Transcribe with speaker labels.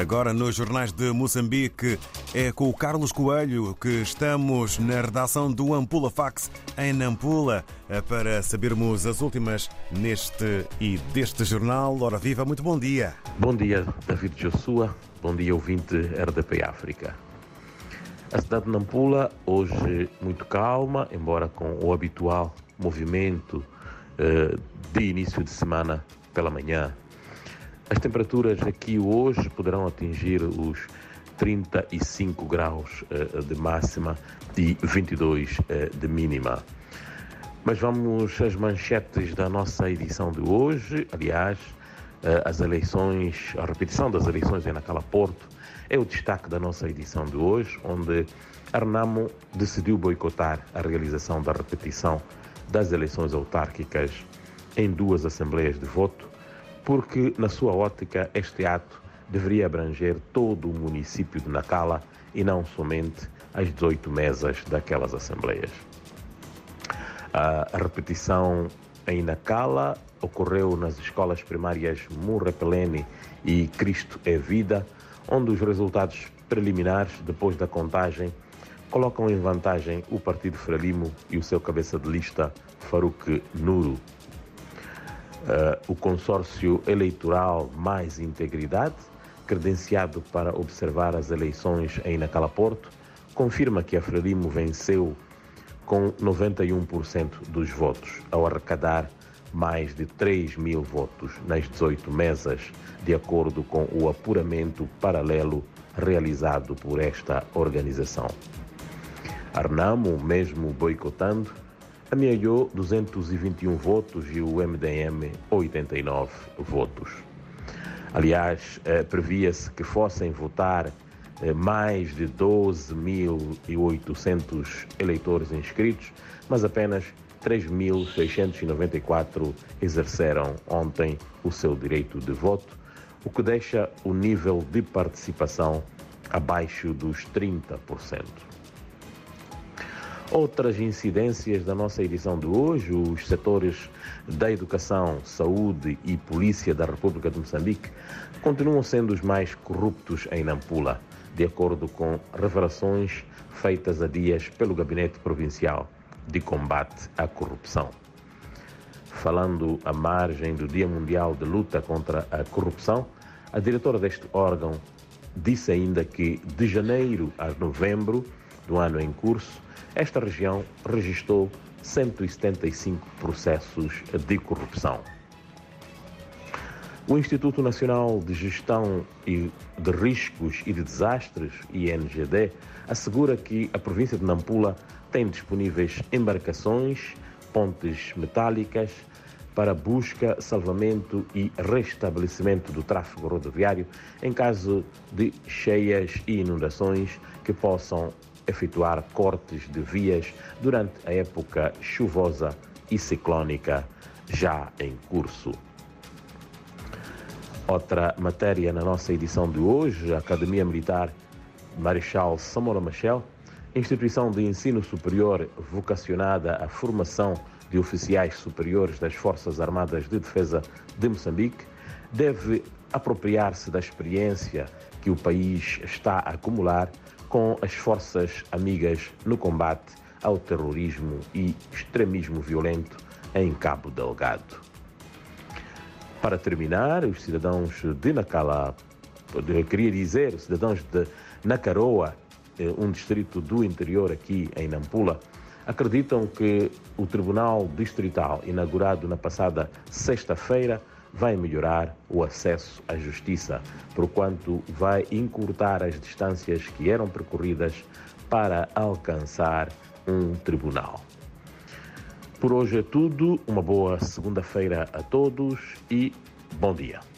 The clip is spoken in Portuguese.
Speaker 1: Agora, nos jornais de Moçambique, é com o Carlos Coelho que estamos na redação do Ampula Fax em Nampula para sabermos as últimas neste e deste jornal. Ora viva, muito bom dia.
Speaker 2: Bom dia, David Jossua. Bom dia, ouvinte RDP África. A cidade de Nampula, hoje muito calma, embora com o habitual movimento eh, de início de semana pela manhã. As temperaturas aqui hoje poderão atingir os 35 graus eh, de máxima e 22 eh, de mínima. Mas vamos às manchetes da nossa edição de hoje. Aliás, as eleições, a repetição das eleições em Nacala Porto é o destaque da nossa edição de hoje, onde a Renamo decidiu boicotar a realização da repetição das eleições autárquicas em duas assembleias de voto, porque, na sua ótica, este ato deveria abranger todo o município de Nacala e não somente as 18 mesas daquelas assembleias. A repetição em Nacala ocorreu nas escolas primárias Murrepelene e Cristo é Vida, onde os resultados preliminares, depois da contagem, colocam em vantagem o Partido Frelimo e o seu cabeça de lista, Farouk Nuro. Uh, o consórcio eleitoral Mais Integridade, credenciado para observar as eleições em Nacala Porto, confirma que a Frelimo venceu com 91% dos votos, ao arrecadar mais de 3 mil votos nas 18 mesas, de acordo com o apuramento paralelo realizado por esta organização. Arnamo, mesmo boicotando, amealhou 221 votos e o MDM 89 votos. Aliás, eh, previa-se que fossem votar eh, mais de 12.800 eleitores inscritos, mas apenas 3.694 exerceram ontem o seu direito de voto, o que deixa o nível de participação abaixo dos 30%. Outras incidências da nossa edição de hoje, os setores da educação, saúde e polícia da República de Moçambique continuam sendo os mais corruptos em Nampula, de acordo com revelações feitas há dias pelo Gabinete Provincial de Combate à Corrupção. Falando à margem do Dia Mundial de Luta contra a Corrupção, a diretora deste órgão disse ainda que de janeiro a novembro do ano em curso, esta região registrou 175 processos de corrupção. O Instituto Nacional de Gestão de Riscos e de Desastres, INGD, assegura que a província de Nampula tem disponíveis embarcações, pontes metálicas para busca, salvamento e restabelecimento do tráfego rodoviário em caso de cheias e inundações que possam efetuar cortes de vias durante a época chuvosa e ciclónica já em curso. Outra matéria na nossa edição de hoje, a Academia Militar Marechal Samora Machel, instituição de ensino superior vocacionada à formação de oficiais superiores das Forças Armadas de Defesa de Moçambique, deve apropriar-se da experiência que o país está a acumular com as forças amigas no combate ao terrorismo e extremismo violento em Cabo Delgado. Para terminar, os cidadãos de Nacala, queria dizer, os cidadãos de Nacaroa, eh, um distrito do interior aqui em Nampula, acreditam que o Tribunal Distrital, inaugurado na passada sexta-feira, vai melhorar o acesso à justiça, porquanto vai encurtar as distâncias que eram percorridas para alcançar um tribunal. Por hoje é tudo, uma boa segunda-feira a todos e bom dia.